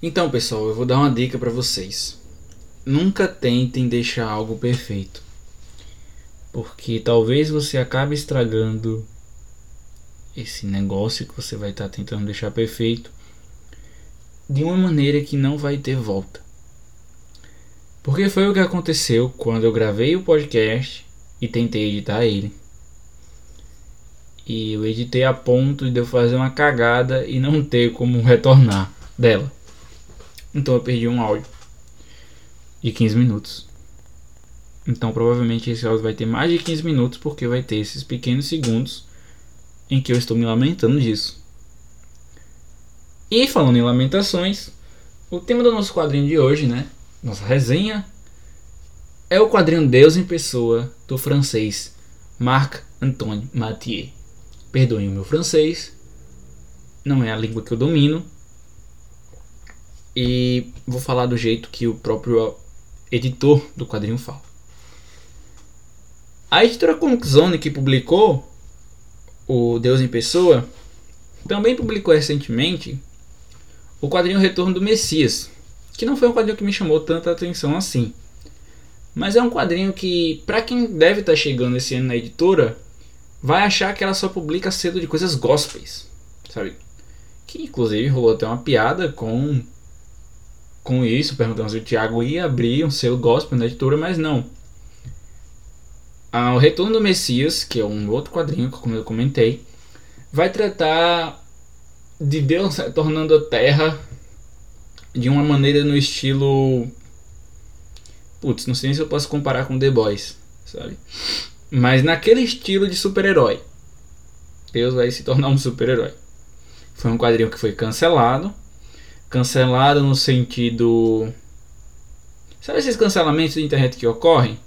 Então, pessoal, eu vou dar uma dica para vocês. Nunca tentem deixar algo perfeito. Porque talvez você acabe estragando esse negócio que você vai estar tá tentando deixar perfeito de uma maneira que não vai ter volta. Porque foi o que aconteceu quando eu gravei o podcast e tentei editar ele. E eu editei a ponto de eu fazer uma cagada e não ter como retornar dela. Então eu perdi um áudio de 15 minutos. Então provavelmente esse áudio vai ter mais de 15 minutos porque vai ter esses pequenos segundos em que eu estou me lamentando disso. E falando em lamentações, o tema do nosso quadrinho de hoje, né? Nossa resenha é o quadrinho Deus em Pessoa do francês Marc-Antoine Mathieu. Perdoem o meu francês, não é a língua que eu domino, e vou falar do jeito que o próprio editor do quadrinho fala. A editora Comic Zone que publicou o Deus em Pessoa também publicou recentemente o quadrinho Retorno do Messias, que não foi um quadrinho que me chamou tanta atenção assim. Mas é um quadrinho que, para quem deve estar tá chegando esse ano na editora, vai achar que ela só publica cedo de coisas gospels, sabe? Que inclusive rolou até uma piada com com isso, perguntando se o Thiago ia abrir um selo gospel na editora, mas não. Ah, o Retorno do Messias, que é um outro quadrinho, como eu comentei, vai tratar de Deus retornando a Terra de uma maneira no estilo. Putz, não sei se eu posso comparar com The Boys, sabe? Mas naquele estilo de super-herói. Deus vai se tornar um super-herói. Foi um quadrinho que foi cancelado cancelado no sentido. Sabe esses cancelamentos de internet que ocorrem?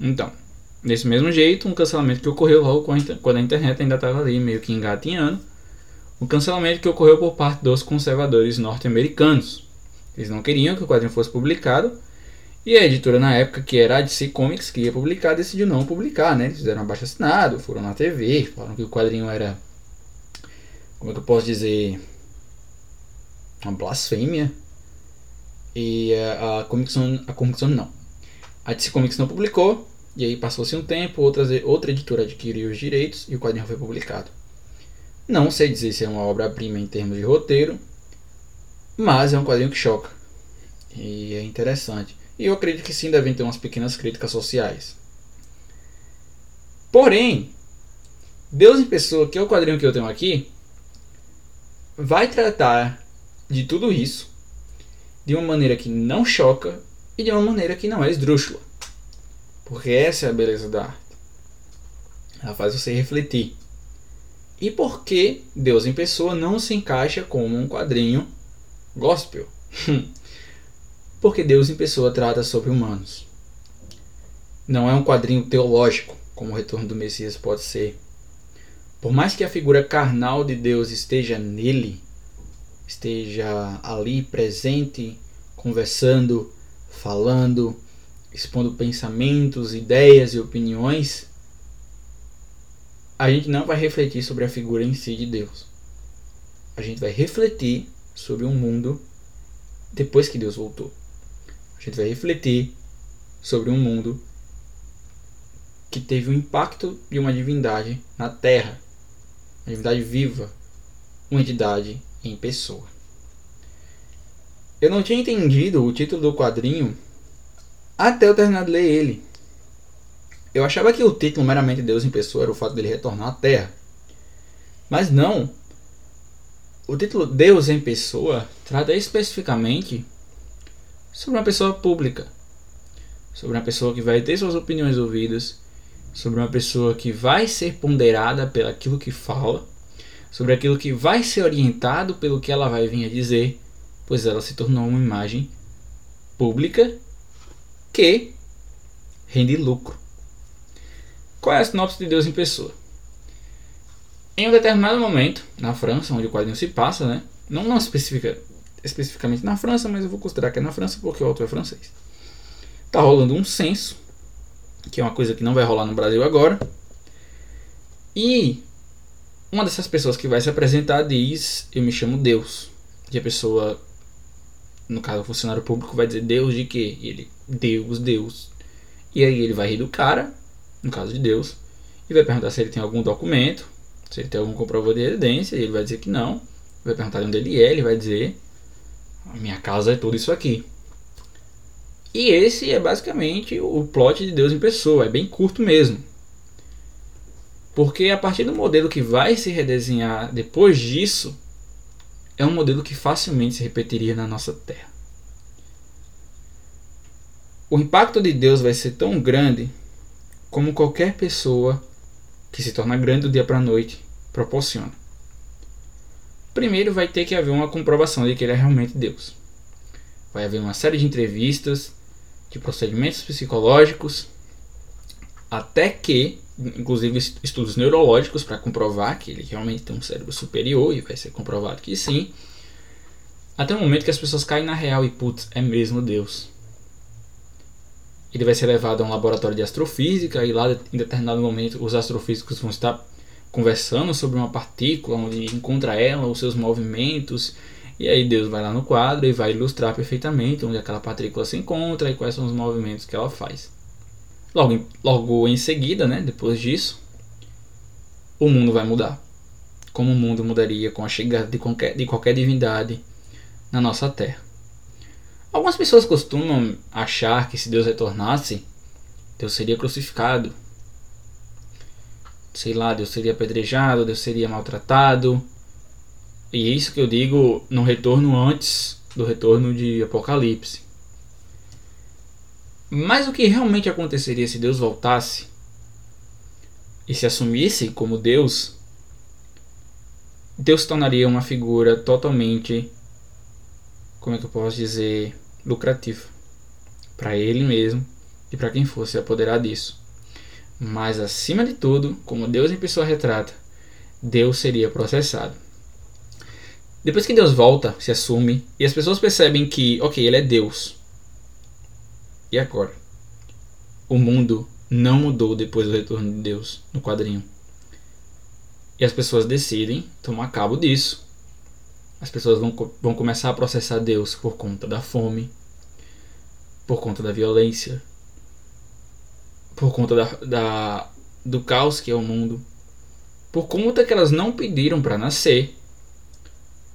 Então, desse mesmo jeito, um cancelamento que ocorreu logo quando a internet ainda estava ali meio que engatinhando. O cancelamento que ocorreu por parte dos conservadores norte-americanos. Eles não queriam que o quadrinho fosse publicado. E a editora na época, que era a DC Comics, que ia publicar, decidiu não publicar, né? Eles fizeram abaixo assinado, foram na TV, falaram que o quadrinho era. Como é que eu posso dizer? Uma blasfêmia. E a, a Comic a Comic não. A DC Comics não publicou, e aí passou-se um tempo, outra, outra editora adquiriu os direitos e o quadrinho foi publicado. Não sei dizer se é uma obra-prima em termos de roteiro, mas é um quadrinho que choca. E é interessante. E eu acredito que sim devem ter umas pequenas críticas sociais. Porém, Deus em Pessoa, que é o quadrinho que eu tenho aqui, vai tratar de tudo isso de uma maneira que não choca e de uma maneira que não é esdrúxula. Porque essa é a beleza da arte. Ela faz você refletir. E por que Deus em Pessoa não se encaixa como um quadrinho gospel? Porque Deus em Pessoa trata sobre humanos. Não é um quadrinho teológico, como o Retorno do Messias pode ser. Por mais que a figura carnal de Deus esteja nele, esteja ali presente, conversando, falando, expondo pensamentos, ideias e opiniões, a gente não vai refletir sobre a figura em si de Deus. A gente vai refletir sobre um mundo depois que Deus voltou. A gente vai refletir sobre um mundo que teve o impacto de uma divindade na Terra, uma divindade viva, uma entidade em pessoa. Eu não tinha entendido o título do quadrinho até eu terminar de ler ele. Eu achava que o título meramente Deus em pessoa era o fato dele retornar à Terra. Mas não. O título Deus em pessoa trata especificamente sobre uma pessoa pública, sobre uma pessoa que vai ter suas opiniões ouvidas, sobre uma pessoa que vai ser ponderada pelo aquilo que fala sobre aquilo que vai ser orientado pelo que ela vai vir a dizer, pois ela se tornou uma imagem pública que rende lucro. Qual é a sinopse de Deus em pessoa? Em um determinado momento, na França, onde o quadrinho se passa, né? não, não especifica especificamente na França, mas eu vou considerar que é na França porque o autor é francês. Tá rolando um censo, que é uma coisa que não vai rolar no Brasil agora. E uma dessas pessoas que vai se apresentar diz: Eu me chamo Deus. E a pessoa no caso o funcionário público vai dizer Deus de quê? E ele, Deus, Deus. E aí ele vai rir do cara, no caso de Deus, e vai perguntar se ele tem algum documento, se ele tem algum comprovante de residência, e ele vai dizer que não. Vai perguntar de onde ele é, ele vai dizer: A minha casa é tudo isso aqui. E esse é basicamente o plot de Deus em pessoa, é bem curto mesmo. Porque a partir do modelo que vai se redesenhar depois disso, é um modelo que facilmente se repetiria na nossa Terra. O impacto de Deus vai ser tão grande como qualquer pessoa que se torna grande do dia para a noite proporciona. Primeiro vai ter que haver uma comprovação de que ele é realmente Deus. Vai haver uma série de entrevistas, de procedimentos psicológicos, até que, inclusive estudos neurológicos para comprovar que ele realmente tem um cérebro superior e vai ser comprovado que sim, até o momento que as pessoas caem na real e putz, é mesmo Deus. Ele vai ser levado a um laboratório de astrofísica e lá em determinado momento os astrofísicos vão estar conversando sobre uma partícula onde encontra ela, os seus movimentos e aí Deus vai lá no quadro e vai ilustrar perfeitamente onde aquela partícula se encontra e quais são os movimentos que ela faz. Logo, logo em seguida, né, depois disso, o mundo vai mudar. Como o mundo mudaria com a chegada de qualquer, de qualquer divindade na nossa Terra. Algumas pessoas costumam achar que se Deus retornasse, Deus seria crucificado. Sei lá, Deus seria apedrejado, Deus seria maltratado, e é isso que eu digo no retorno antes do retorno de Apocalipse. Mas o que realmente aconteceria se Deus voltasse e se assumisse como Deus? Deus se tornaria uma figura totalmente, como é que eu posso dizer, lucrativa para ele mesmo e para quem fosse apoderar disso. Mas acima de tudo, como Deus em pessoa retrata, Deus seria processado. Depois que Deus volta, se assume, e as pessoas percebem que, ok, ele é Deus. E agora? O mundo não mudou depois do retorno de Deus no quadrinho. E as pessoas decidem tomar cabo disso. As pessoas vão, vão começar a processar Deus por conta da fome, por conta da violência, por conta da, da do caos que é o mundo, por conta que elas não pediram para nascer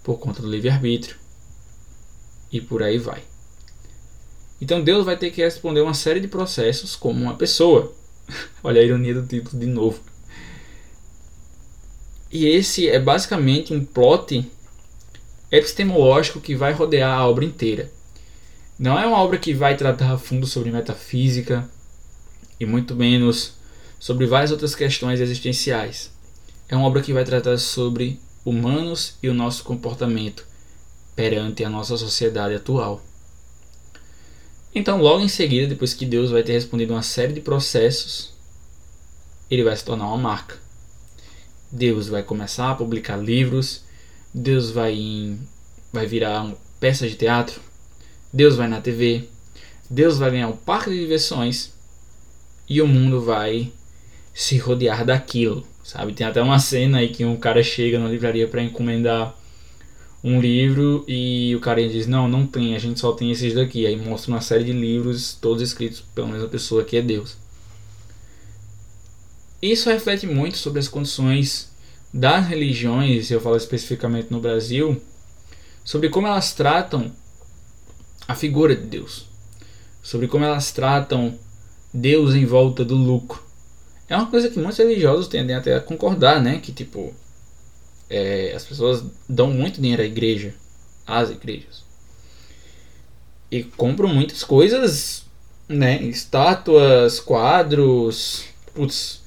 por conta do livre-arbítrio. E por aí vai. Então Deus vai ter que responder uma série de processos como uma pessoa. Olha a ironia do título de novo. E esse é basicamente um plot epistemológico que vai rodear a obra inteira. Não é uma obra que vai tratar a fundo sobre metafísica e muito menos sobre várias outras questões existenciais. É uma obra que vai tratar sobre humanos e o nosso comportamento perante a nossa sociedade atual. Então, logo em seguida, depois que Deus vai ter respondido uma série de processos, ele vai se tornar uma marca. Deus vai começar a publicar livros, Deus vai, em, vai virar uma peça de teatro, Deus vai na TV, Deus vai ganhar um parque de diversões e o mundo vai se rodear daquilo sabe? Tem até uma cena aí que um cara chega na livraria para encomendar um livro e o cara diz: Não, não tem, a gente só tem esses daqui. Aí mostra uma série de livros, todos escritos pela mesma pessoa que é Deus. Isso reflete muito sobre as condições das religiões, eu falo especificamente no Brasil, sobre como elas tratam a figura de Deus, sobre como elas tratam Deus em volta do lucro. É uma coisa que muitos religiosos tendem até a concordar, né? Que tipo, é, as pessoas dão muito dinheiro à igreja, às igrejas. E compram muitas coisas, né? Estátuas, quadros, putz,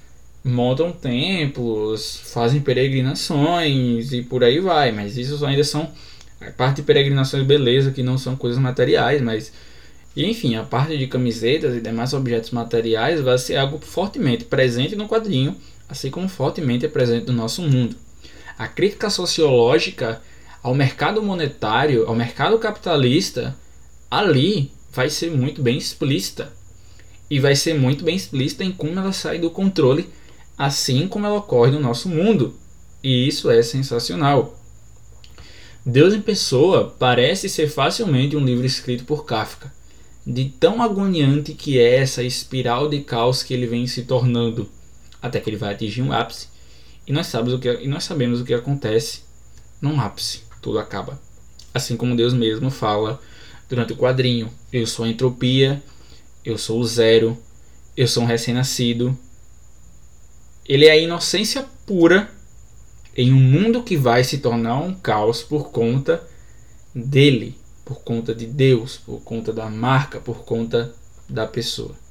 montam templos, fazem peregrinações e por aí vai. Mas isso ainda são a parte de peregrinações, beleza, que não são coisas materiais, mas enfim, a parte de camisetas e demais objetos materiais vai ser algo fortemente presente no quadrinho, assim como fortemente é presente no nosso mundo. A crítica sociológica ao mercado monetário, ao mercado capitalista, ali vai ser muito bem explícita. E vai ser muito bem explícita em como ela sai do controle, assim como ela ocorre no nosso mundo. E isso é sensacional. Deus em pessoa parece ser facilmente um livro escrito por Kafka, de tão agoniante que é essa espiral de caos que ele vem se tornando, até que ele vai atingir um ápice, e nós sabemos o que, e nós sabemos o que acontece num ápice, tudo acaba. Assim como Deus mesmo fala durante o quadrinho: Eu sou a entropia, eu sou o zero, eu sou um recém-nascido. Ele é a inocência pura em um mundo que vai se tornar um caos por conta dele, por conta de Deus, por conta da marca, por conta da pessoa.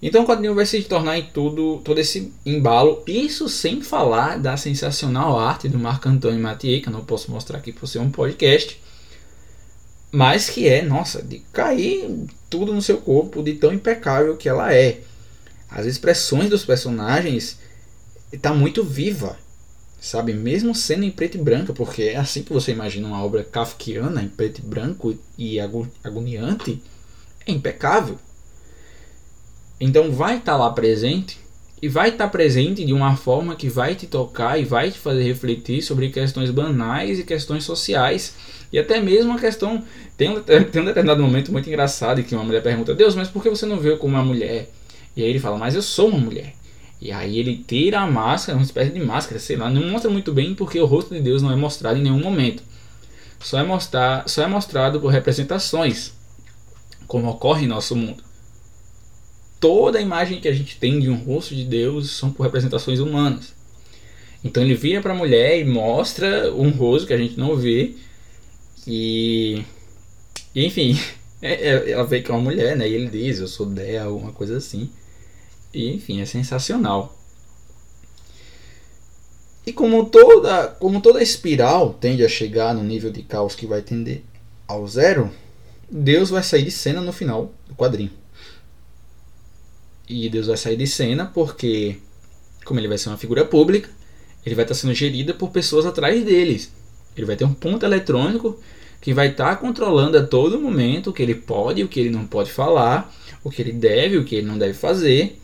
Então o quadrinho vai se tornar em tudo, todo esse embalo, isso sem falar da sensacional arte do Marco Antônio Mathieu, que eu não posso mostrar aqui por ser um podcast, mas que é, nossa, de cair tudo no seu corpo, de tão impecável que ela é. As expressões dos personagens está muito viva, sabe? Mesmo sendo em preto e branco, porque é assim que você imagina uma obra kafkiana em preto e branco e agoniante, é impecável. Então vai estar tá lá presente e vai estar tá presente de uma forma que vai te tocar e vai te fazer refletir sobre questões banais e questões sociais. E até mesmo a questão. Tem um, tem um determinado momento muito engraçado em que uma mulher pergunta: Deus, mas por que você não vê como uma mulher? E aí ele fala: Mas eu sou uma mulher. E aí ele tira a máscara, uma espécie de máscara, sei lá, não mostra muito bem porque o rosto de Deus não é mostrado em nenhum momento. Só é, mostrar, só é mostrado por representações, como ocorre em nosso mundo toda a imagem que a gente tem de um rosto de Deus são por representações humanas. Então ele vira para a mulher e mostra um rosto que a gente não vê. E, enfim, é, é, ela vê que é uma mulher, né? E ele diz, eu sou dela, alguma coisa assim. E enfim, é sensacional. E como toda, como toda espiral tende a chegar no nível de caos que vai tender ao zero, Deus vai sair de cena no final do quadrinho. E Deus vai sair de cena porque, como ele vai ser uma figura pública, ele vai estar sendo gerido por pessoas atrás deles. Ele vai ter um ponto eletrônico que vai estar controlando a todo momento o que ele pode o que ele não pode falar, o que ele deve o que ele não deve fazer,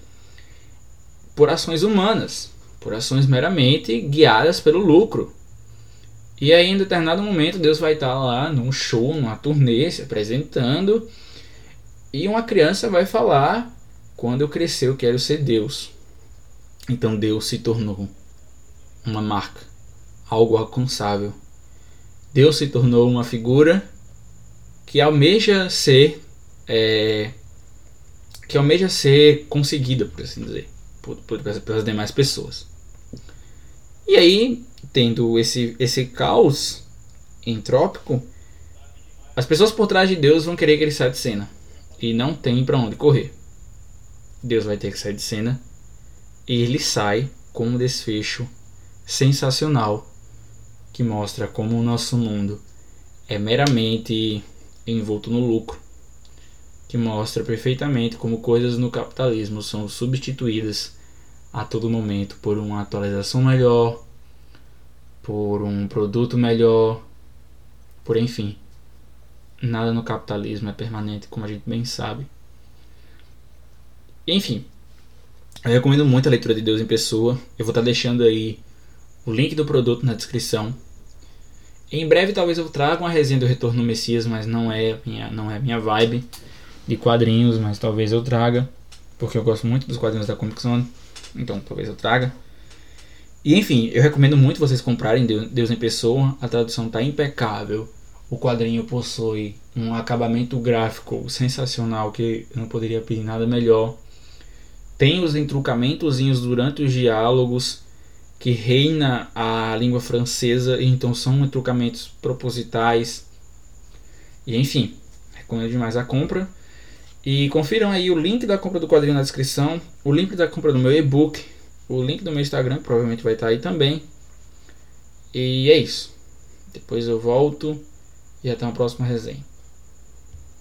por ações humanas, por ações meramente guiadas pelo lucro. E aí, em determinado momento, Deus vai estar lá num show, numa turnê, se apresentando, e uma criança vai falar quando eu crescer, eu quero ser Deus. Então Deus se tornou uma marca, algo alcançável. Deus se tornou uma figura que almeja ser é, que almeja ser conseguida, por assim dizer, por, por, pelas demais pessoas. E aí, tendo esse, esse caos entrópico, as pessoas por trás de Deus vão querer que ele saia de cena. E não tem para onde correr. Deus vai ter que sair de cena. E ele sai com um desfecho sensacional que mostra como o nosso mundo é meramente envolto no lucro, que mostra perfeitamente como coisas no capitalismo são substituídas a todo momento por uma atualização melhor, por um produto melhor, por enfim. Nada no capitalismo é permanente, como a gente bem sabe. Enfim, eu recomendo muito a leitura de Deus em Pessoa. Eu vou estar deixando aí o link do produto na descrição. Em breve talvez eu traga uma resenha do Retorno no Messias, mas não é minha, não é minha vibe de quadrinhos, mas talvez eu traga, porque eu gosto muito dos quadrinhos da Comic Zone, então talvez eu traga. E enfim, eu recomendo muito vocês comprarem Deus em Pessoa, a tradução está impecável. O quadrinho possui um acabamento gráfico sensacional que eu não poderia pedir nada melhor tem os entrucamentozinhos durante os diálogos que reina a língua francesa, então são entrucamentos propositais. E enfim, recomendo demais a compra. E confiram aí o link da compra do quadrinho na descrição, o link da compra do meu e-book, o link do meu Instagram, que provavelmente vai estar aí também. E é isso. Depois eu volto e até uma próxima resenha.